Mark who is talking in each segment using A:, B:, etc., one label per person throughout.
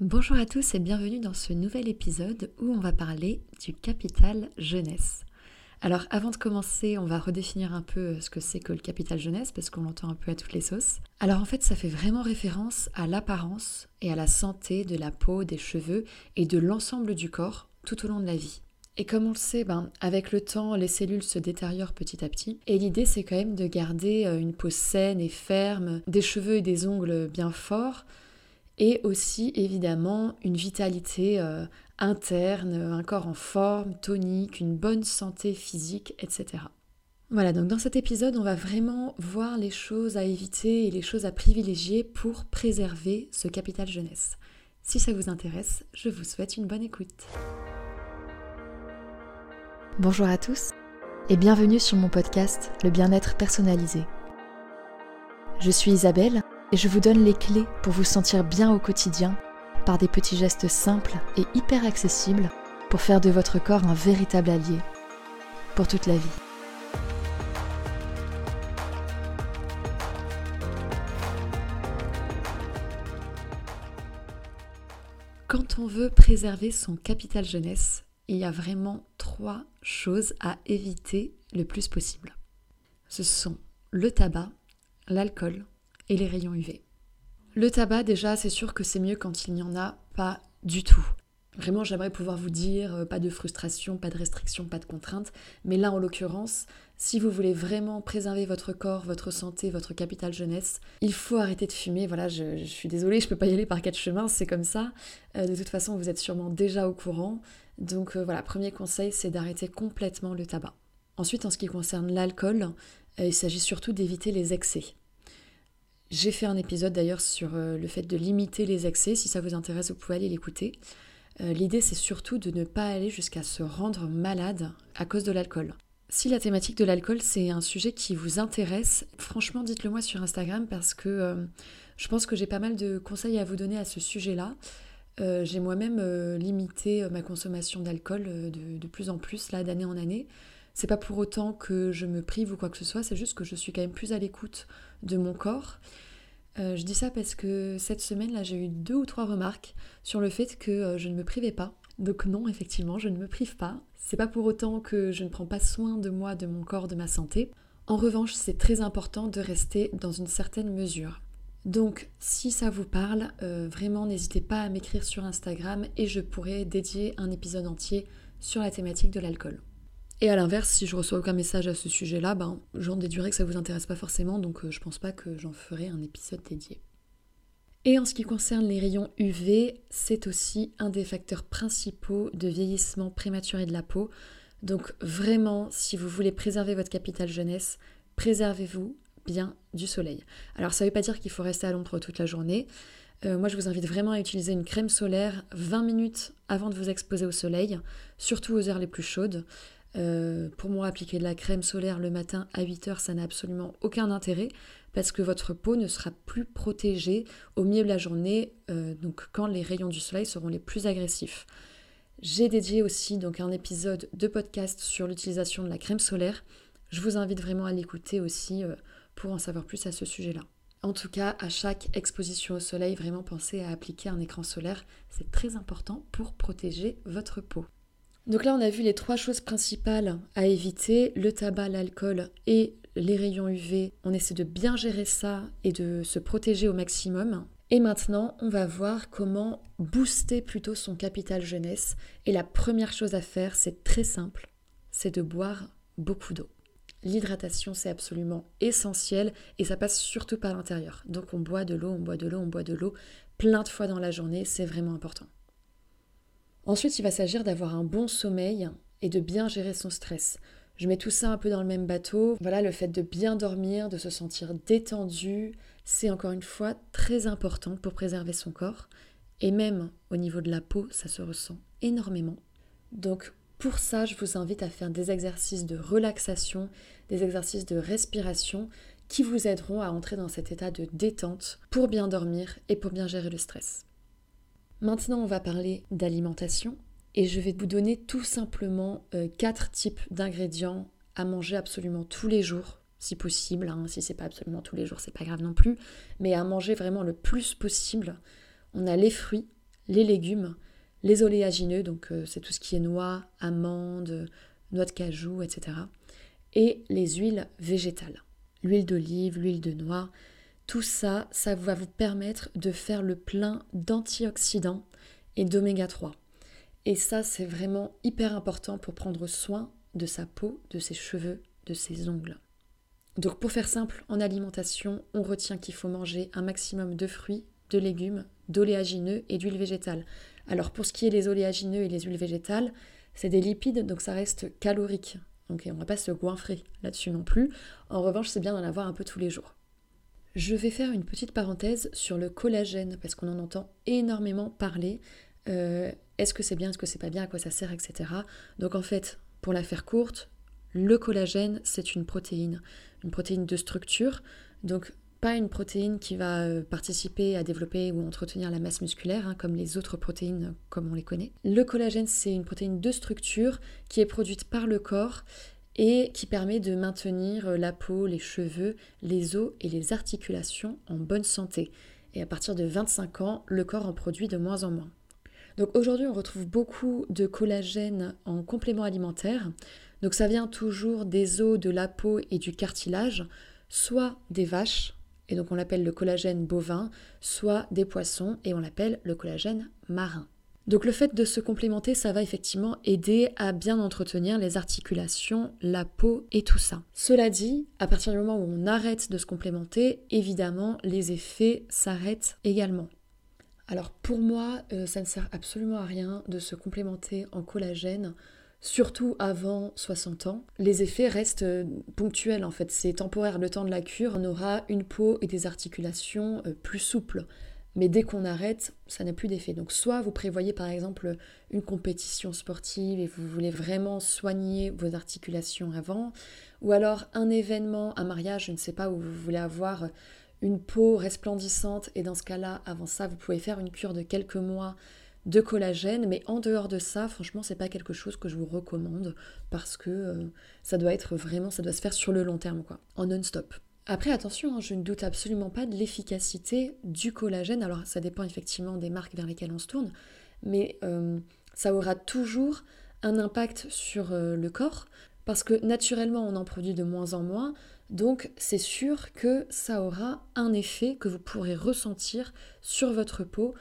A: Bonjour à tous et bienvenue dans ce nouvel épisode où on va parler du capital jeunesse. Alors avant de commencer, on va redéfinir un peu ce que c'est que le capital jeunesse parce qu'on l'entend un peu à toutes les sauces. Alors en fait, ça fait vraiment référence à l'apparence et à la santé de la peau, des cheveux et de l'ensemble du corps tout au long de la vie. Et comme on le sait, ben, avec le temps, les cellules se détériorent petit à petit. Et l'idée, c'est quand même de garder euh, une peau saine et ferme, des cheveux et des ongles bien forts, et aussi évidemment une vitalité euh, interne, un corps en forme, tonique, une bonne santé physique, etc. Voilà, donc dans cet épisode, on va vraiment voir les choses à éviter et les choses à privilégier pour préserver ce capital jeunesse. Si ça vous intéresse, je vous souhaite une bonne écoute. Bonjour à tous et bienvenue sur mon podcast Le bien-être personnalisé. Je suis Isabelle et je vous donne les clés pour vous sentir bien au quotidien par des petits gestes simples et hyper accessibles pour faire de votre corps un véritable allié pour toute la vie. Quand on veut préserver son capital jeunesse, il y a vraiment trois choses à éviter le plus possible. Ce sont le tabac, l'alcool et les rayons UV. Le tabac, déjà, c'est sûr que c'est mieux quand il n'y en a pas du tout. Vraiment, j'aimerais pouvoir vous dire euh, pas de frustration, pas de restriction, pas de contrainte. Mais là, en l'occurrence, si vous voulez vraiment préserver votre corps, votre santé, votre capital jeunesse, il faut arrêter de fumer. Voilà, je, suis désolée, je peux pas y aller par quatre chemins, c'est comme ça. Euh, de toute façon, vous êtes sûrement déjà au courant. Donc euh, voilà, premier conseil, c'est d'arrêter complètement le tabac. Ensuite, en ce qui concerne l'alcool, il s'agit surtout d'éviter les excès. J'ai fait un épisode d'ailleurs sur euh, le fait de limiter les excès. Si ça vous intéresse, vous pouvez aller l'écouter. Euh, l'idée, c'est surtout de ne pas aller jusqu'à se rendre malade à cause de l'alcool. Si la thématique de l'alcool, c'est un sujet qui vous intéresse, franchement, dites-le moi sur Instagram parce que euh, je pense que j'ai pas mal de conseils à vous donner à ce sujet-là. j'ai moi-même limité ma consommation d'alcool de, de, plus en plus, là, d'année en année. C'est pas pour autant que je me prive ou quoi que ce soit, c'est juste que je suis quand même plus à l'écoute de mon corps. Euh, je dis ça parce que cette semaine là, j'ai eu deux ou trois remarques sur le fait que euh, je ne me privais pas. Donc non, effectivement, je ne me prive pas. C'est pas pour autant que je ne prends pas soin de moi, de mon corps, de ma santé. En revanche, c'est très important de rester dans une certaine mesure. Donc, si ça vous parle, euh, vraiment n'hésitez pas à m'écrire sur Instagram et je pourrai dédier un épisode entier sur la thématique de l'alcool. Et à l'inverse, si je reçois aucun message à ce sujet-là, ben, j'en déduirai que ça vous intéresse pas forcément, donc euh, je pense pas que j'en ferai un épisode dédié. Et en ce qui concerne les rayons UV, c'est aussi un des facteurs principaux de vieillissement prématuré de la peau. Donc vraiment, si vous voulez préserver votre capital jeunesse, préservez-vous bien du soleil. Alors ça ne veut pas dire qu'il faut rester à l'ombre toute la journée. Euh, moi, je vous invite vraiment à utiliser une crème solaire 20 minutes avant de vous exposer au soleil, surtout aux heures les plus chaudes. Euh, pour moi, appliquer de la crème solaire le matin à 8 heures, ça n'a absolument aucun intérêt parce que votre peau ne sera plus protégée au milieu de la journée, euh, donc quand les rayons du soleil seront les plus agressifs. J'ai dédié aussi donc un épisode de podcast sur l'utilisation de la crème solaire. Je vous invite vraiment à l'écouter aussi euh, pour en savoir plus à ce sujet-là. En tout cas, à chaque exposition au soleil, vraiment pensez à appliquer un écran solaire. C'est très important pour protéger votre peau. Donc là, on a vu les trois choses principales à éviter, le tabac, l'alcool et les rayons UV. On essaie de bien gérer ça et de se protéger au maximum. Et maintenant, on va voir comment booster plutôt son capital jeunesse. Et la première chose à faire, c'est très simple, c'est de boire beaucoup d'eau. L'hydratation, c'est absolument essentiel et ça passe surtout par l'intérieur. Donc on boit de l'eau, on boit de l'eau, on boit de l'eau plein de fois dans la journée, c'est vraiment important. Ensuite, il va s'agir d'avoir un bon sommeil et de bien gérer son stress. Je mets tout ça un peu dans le même bateau. Voilà, le fait de bien dormir, de se sentir détendu, c'est encore une fois très important pour préserver son corps. Et même au niveau de la peau, ça se ressent énormément. Donc pour ça, je vous invite à faire des exercices de relaxation, des exercices de respiration qui vous aideront à entrer dans cet état de détente pour bien dormir et pour bien gérer le stress. Maintenant, on va parler d'alimentation et je vais vous donner tout simplement euh, quatre types d'ingrédients à manger absolument tous les jours, si possible. Hein. Si c'est pas absolument tous les jours, c'est pas grave non plus, mais à manger vraiment le plus possible. On a les fruits, les légumes, les oléagineux, donc euh, c'est tout ce qui est noix, amandes, noix de cajou, etc. Et les huiles végétales. L'huile d'olive, l'huile de noix, tout ça, ça va vous permettre de faire le plein d'antioxydants et d'oméga 3. Et ça, c'est vraiment hyper important pour prendre soin de sa peau, de ses cheveux, de ses ongles. Donc pour faire simple, en alimentation, on retient qu'il faut manger un maximum de fruits, de légumes, d'oléagineux et d'huile végétale. Alors pour ce qui est des oléagineux et les huiles végétales, c'est des lipides, donc ça reste calorique. Donc on ne va pas se goinfrer là-dessus non plus. En revanche, c'est bien d'en avoir un peu tous les jours. Je vais faire une petite parenthèse sur le collagène, parce qu'on en entend énormément parler. Euh, est-ce que c'est bien, est-ce que c'est pas bien, à quoi ça sert, etc. Donc en fait, pour la faire courte, le collagène, c'est une protéine, une protéine de structure. Donc pas une protéine qui va euh, participer à développer ou entretenir la masse musculaire, hein, comme les autres protéines comme on les connaît. Le collagène, c'est une protéine de structure qui est produite par le corps et qui permet de maintenir euh, la peau, les cheveux, les os et les articulations en bonne santé. Et à partir de 25 ans, le corps en produit de moins en moins. Donc aujourd'hui, on retrouve beaucoup de collagène en complément alimentaire. Donc ça vient toujours des os, de la peau et du cartilage, soit des vaches, et donc on l'appelle le collagène bovin, soit des poissons, et on l'appelle le collagène marin. Donc le fait de se complémenter, ça va effectivement aider à bien entretenir les articulations, la peau et tout ça. Cela dit, à partir du moment où on arrête de se complémenter, évidemment, les effets s'arrêtent également. Alors pour moi, euh, ça ne sert absolument à rien de se complémenter en collagène surtout avant 60 ans, les effets restent euh, ponctuels en fait, c'est temporaire. Le temps de la cure, on aura une peau et des articulations euh, plus souples. Mais dès qu'on arrête, ça n'a plus d'effet. Donc soit vous prévoyez par exemple une compétition sportive et vous voulez vraiment soigner vos articulations avant, ou alors un événement, un mariage, je ne sais pas, où vous voulez avoir une peau resplendissante et dans ce cas-là, avant ça, vous pouvez faire une cure de quelques mois de collagène, mais en dehors de ça, franchement, c'est pas quelque chose que je vous recommande parce que euh, ça doit être vraiment, ça doit se faire sur le long terme, quoi, en non-stop. Après, attention, hein, je ne doute absolument pas de l'efficacité du collagène. Alors, ça dépend effectivement des marques vers lesquelles on se tourne, mais euh, ça aura toujours un impact sur euh, le corps parce que naturellement, on en produit de moins en moins. Donc, c'est sûr que ça aura un effet que vous pourrez ressentir sur votre peau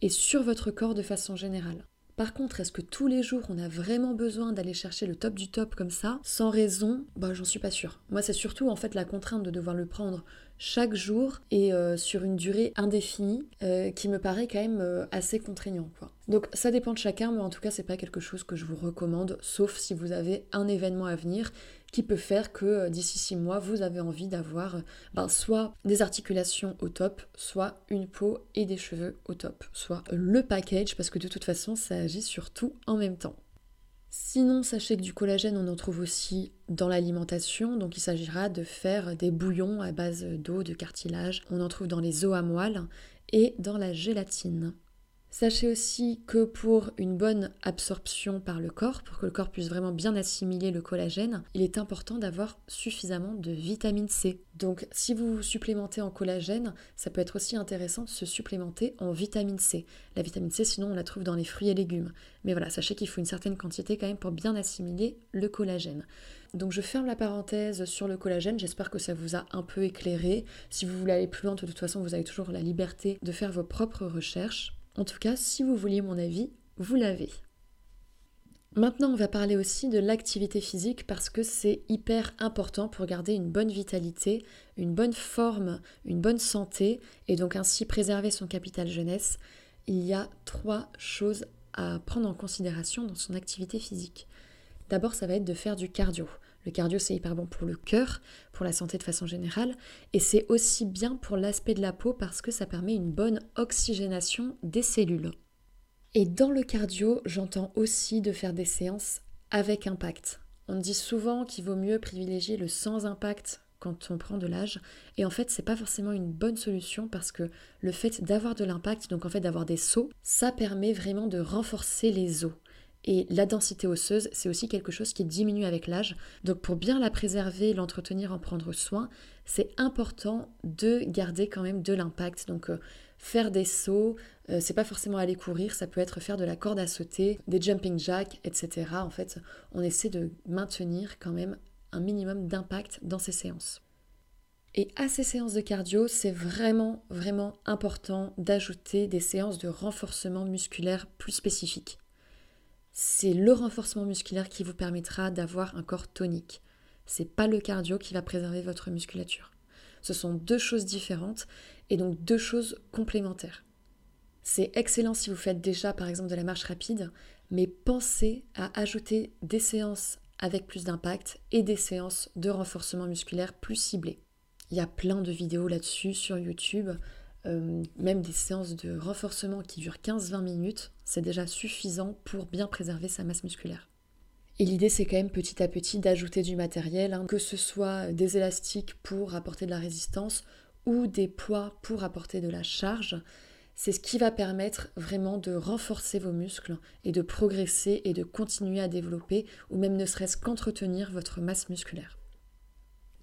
A: et sur votre corps de façon générale. Par contre, est-ce que tous les jours on a vraiment besoin d'aller chercher le top du top comme ça, sans raison? Bah j'en suis pas sûre. Moi c'est surtout en fait la contrainte de devoir le prendre chaque jour et euh, sur une durée indéfinie euh, qui me paraît quand même euh, assez contraignant quoi. Donc ça dépend de chacun, mais en tout cas c'est pas quelque chose que je vous recommande, sauf si vous avez un événement à venir qui peut faire que euh, d'ici six mois, vous avez envie d'avoir euh, ben, soit des articulations au top, soit une peau et des cheveux au top, soit le package, parce que de toute façon, ça agit sur tout en même temps. Sinon, sachez que du collagène, on en trouve aussi dans l'alimentation. Donc, il s'agira de faire des bouillons à base d'eau, de cartilage. On en trouve dans les os à moelle et dans la gélatine. Sachez aussi que pour une bonne absorption par le corps, pour que le corps puisse vraiment bien assimiler le collagène, il est important d'avoir suffisamment de vitamine C. Donc si vous vous supplémentez en collagène, ça peut être aussi intéressant de se supplémenter en vitamine C. La vitamine C, sinon on la trouve dans les fruits et légumes. Mais voilà, sachez qu'il faut une certaine quantité quand même pour bien assimiler le collagène. Donc je ferme la parenthèse sur le collagène, j'espère que ça vous a un peu éclairé. Si vous voulez aller plus loin, de toute façon, vous avez toujours la liberté de faire vos propres recherches. En tout cas, si vous vouliez mon avis, vous l'avez. Maintenant, on va parler aussi de l'activité physique parce que c'est hyper important pour garder une bonne vitalité, une bonne forme, une bonne santé et donc ainsi préserver son capital jeunesse. Il y a trois choses à prendre en considération dans son activité physique. D'abord, ça va être de faire du cardio. Le cardio, c'est hyper bon pour le cœur, pour la santé de façon générale, et c'est aussi bien pour l'aspect de la peau parce que ça permet une bonne oxygénation des cellules. Et dans le cardio, j'entends aussi de faire des séances avec impact. On dit souvent qu'il vaut mieux privilégier le sans impact quand on prend de l'âge. Et en fait, c'est pas forcément une bonne solution parce que le fait d'avoir de l'impact, donc en fait d'avoir des sauts, ça permet vraiment de renforcer les os. Et la densité osseuse, c'est aussi quelque chose qui diminue avec l'âge. Donc pour bien la préserver, l'entretenir, en prendre soin, c'est important de garder quand même de l'impact. Donc euh, faire des sauts, euh, c'est pas forcément aller courir, ça peut être faire de la corde à sauter, des jumping jacks, etc. En fait, on essaie de maintenir quand même un minimum d'impact dans ces séances. Et à ces séances de cardio, c'est vraiment, vraiment important d'ajouter des séances de renforcement musculaire plus spécifiques. C'est le renforcement musculaire qui vous permettra d'avoir un corps tonique. C'est pas le cardio qui va préserver votre musculature. Ce sont deux choses différentes et donc deux choses complémentaires. C'est excellent si vous faites déjà par exemple de la marche rapide, mais pensez à ajouter des séances avec plus d'impact et des séances de renforcement musculaire plus ciblées. Il y a plein de vidéos là-dessus sur YouTube, euh, même des séances de renforcement qui durent 15-20 minutes, c'est déjà suffisant pour bien préserver sa masse musculaire. Et l'idée, c'est quand même petit à petit d'ajouter du matériel, hein, que ce soit des élastiques pour apporter de la résistance ou des poids pour apporter de la charge. C'est ce qui va permettre vraiment de renforcer vos muscles et de progresser et de continuer à développer ou même ne serait-ce qu'entretenir votre masse musculaire.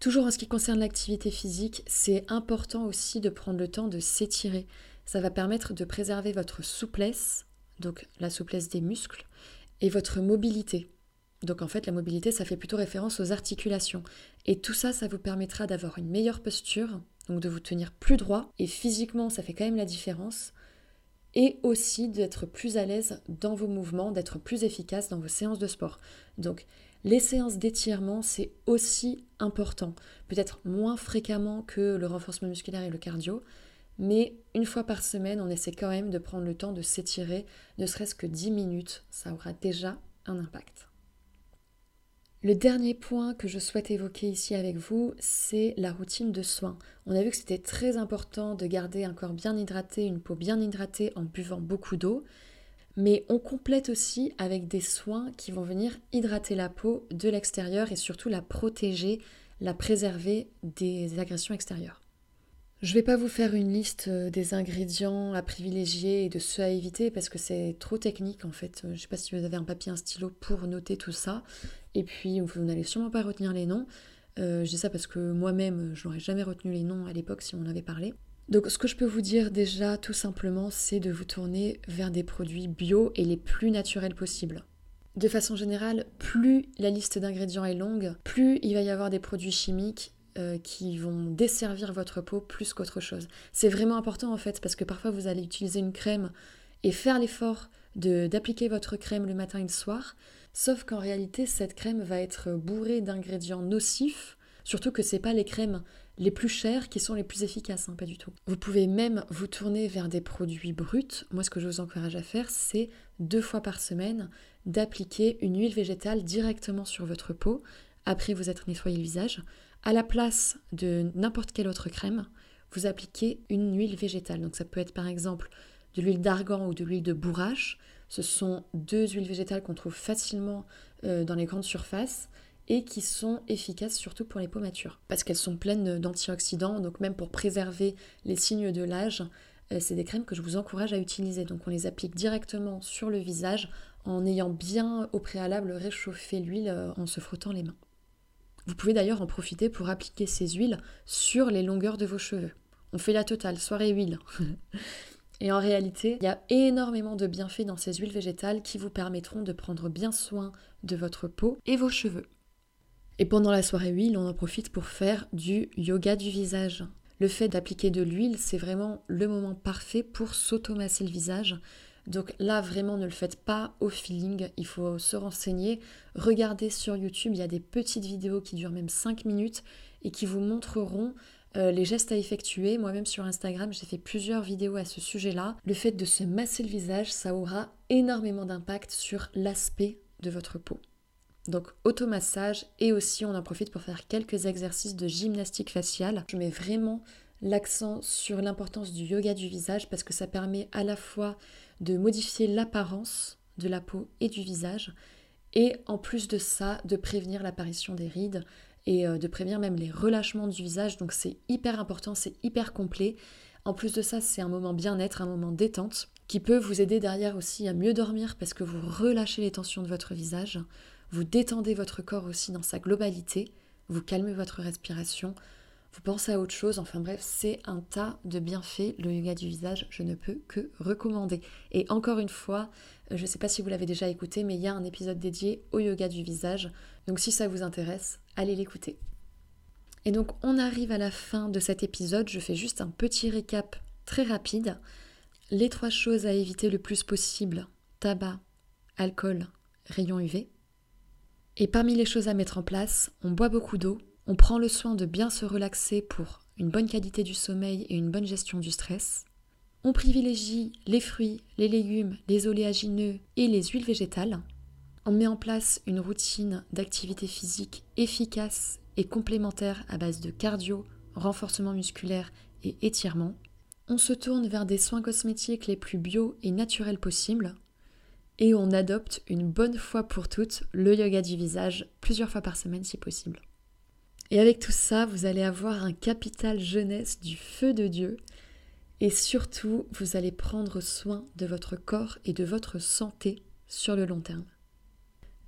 A: Toujours en ce qui concerne l'activité physique, c'est important aussi de prendre le temps de s'étirer. Ça va permettre de préserver votre souplesse, donc la souplesse des muscles, et votre mobilité. Donc en fait, la mobilité, ça fait plutôt référence aux articulations. Et tout ça, ça vous permettra d'avoir une meilleure posture, donc de vous tenir plus droit, et physiquement, ça fait quand même la différence, et aussi d'être plus à l'aise dans vos mouvements, d'être plus efficace dans vos séances de sport. Donc les séances d'étirement, c'est aussi important. Peut-être moins fréquemment que le renforcement musculaire et le cardio, mais une fois par semaine, on essaie quand même de prendre le temps de s'étirer, ne serait-ce que 10 minutes, ça aura déjà un impact. Le dernier point que je souhaite évoquer ici avec vous, c'est la routine de soins. On a vu que c'était très important de garder un corps bien hydraté, une peau bien hydratée en buvant beaucoup d'eau, mais on complète aussi avec des soins qui vont venir hydrater la peau de l'extérieur et surtout la protéger, la préserver des agressions extérieures. Je ne vais pas vous faire une liste euh, des ingrédients à privilégier et de ceux à éviter parce que c'est trop technique en fait. Je ne sais pas si vous avez un papier, un stylo pour noter tout ça. Et puis vous n'allez sûrement pas retenir les noms. Euh, je dis ça parce que moi-même, je n'aurais jamais retenu les noms à l'époque si on en avait parlé. Donc ce que je peux vous dire déjà tout simplement, c'est de vous tourner vers des produits bio et les plus naturels possibles. De façon générale, plus la liste d'ingrédients est longue, plus il va y avoir des produits chimiques euh, qui vont desservir votre peau plus qu'autre chose. C'est vraiment important en fait parce que parfois vous allez utiliser une crème et faire l'effort d'appliquer votre crème le matin et le soir, sauf qu'en réalité cette crème va être bourrée d'ingrédients nocifs, surtout que c'est pas les crèmes les plus chers qui sont les plus efficaces, hein, pas du tout. Vous pouvez même vous tourner vers des produits bruts. Moi, ce que je vous encourage à faire, c'est deux fois par semaine d'appliquer une huile végétale directement sur votre peau après vous être nettoyé le visage. À la place de n'importe quelle autre crème, vous appliquez une huile végétale. Donc ça peut être par exemple de l'huile d'argan ou de l'huile de bourrache. Ce sont deux huiles végétales qu'on trouve facilement euh, dans les grandes surfaces et qui sont efficaces surtout pour les peaux matures parce qu'elles sont pleines d'antioxydants, donc même pour préserver les signes de l'âge, euh, c'est des crèmes que je vous encourage à utiliser. Donc on les applique directement sur le visage en ayant bien au préalable réchauffé l'huile euh, en se frottant les mains. Vous pouvez d'ailleurs en profiter pour appliquer ces huiles sur les longueurs de vos cheveux. On fait la totale, soirée huile. Et en réalité, il y a énormément de bienfaits dans ces huiles végétales qui vous permettront de prendre bien soin de votre peau et vos cheveux. Et pendant la soirée huile, on en profite pour faire du yoga du visage. Le fait d'appliquer de l'huile, c'est vraiment le moment parfait pour s'automasser le visage. Donc là, vraiment, ne le faites pas au feeling, il faut se renseigner. Regardez sur YouTube, il y a des petites vidéos qui durent même 5 minutes et qui vous montreront euh, les gestes à effectuer. Moi-même sur Instagram, j'ai fait plusieurs vidéos à ce sujet-là. Le fait de se masser le visage, ça aura énormément d'impact sur l'aspect de votre peau. Donc automassage et aussi on en profite pour faire quelques exercices de gymnastique faciale. Je mets vraiment l'accent sur l'importance du yoga du visage parce que ça permet à la fois de modifier l'apparence de la peau et du visage et en plus de ça de prévenir l'apparition des rides et euh, de prévenir même les relâchements du visage. Donc c'est hyper important, c'est hyper complet. En plus de ça, c'est un moment bien-être, un moment détente qui peut vous aider derrière aussi à mieux dormir parce que vous relâchez les tensions de votre visage. Vous détendez votre corps aussi dans sa globalité, vous calmez votre respiration. Vous pensez à autre chose, enfin bref, c'est un tas de bienfaits. Le yoga du visage, je ne peux que recommander. Et encore une fois, euh, je ne sais pas si vous l'avez déjà écouté, mais il y a un épisode dédié au yoga du visage. Donc si ça vous intéresse, allez l'écouter. Et donc on arrive à la fin de cet épisode, je fais juste un petit récap très rapide. Les trois choses à éviter le plus possible, tabac, alcool, rayon UV. Et parmi les choses à mettre en place, on boit beaucoup d'eau, on prend le soin de bien se relaxer pour une bonne qualité du sommeil et une bonne gestion du stress. On privilégie les fruits, les légumes, les oléagineux et les huiles végétales. On met en place une routine d'activité physique efficace et complémentaire à base de cardio, renforcement musculaire et étirement. On se tourne vers des soins cosmétiques les plus bio et naturels possibles. Et on adopte une bonne fois pour toutes le yoga du visage plusieurs fois par semaine si possible. Et avec tout ça, vous allez avoir un capital jeunesse du feu de Dieu. Et surtout, vous allez prendre soin de votre corps et de votre santé sur le long terme.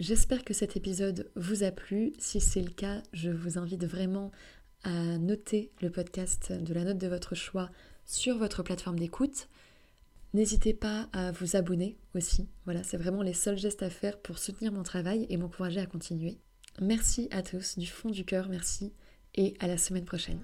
A: J'espère que cet épisode vous a plu. Si c'est le cas, je vous invite vraiment à noter le podcast de la note de votre choix sur votre plateforme d'écoute. N'hésitez pas à vous abonner aussi. Voilà, c'est vraiment les seuls gestes à faire pour soutenir mon travail et m'encourager à continuer. Merci à tous, du fond du cœur, merci, et à la semaine prochaine.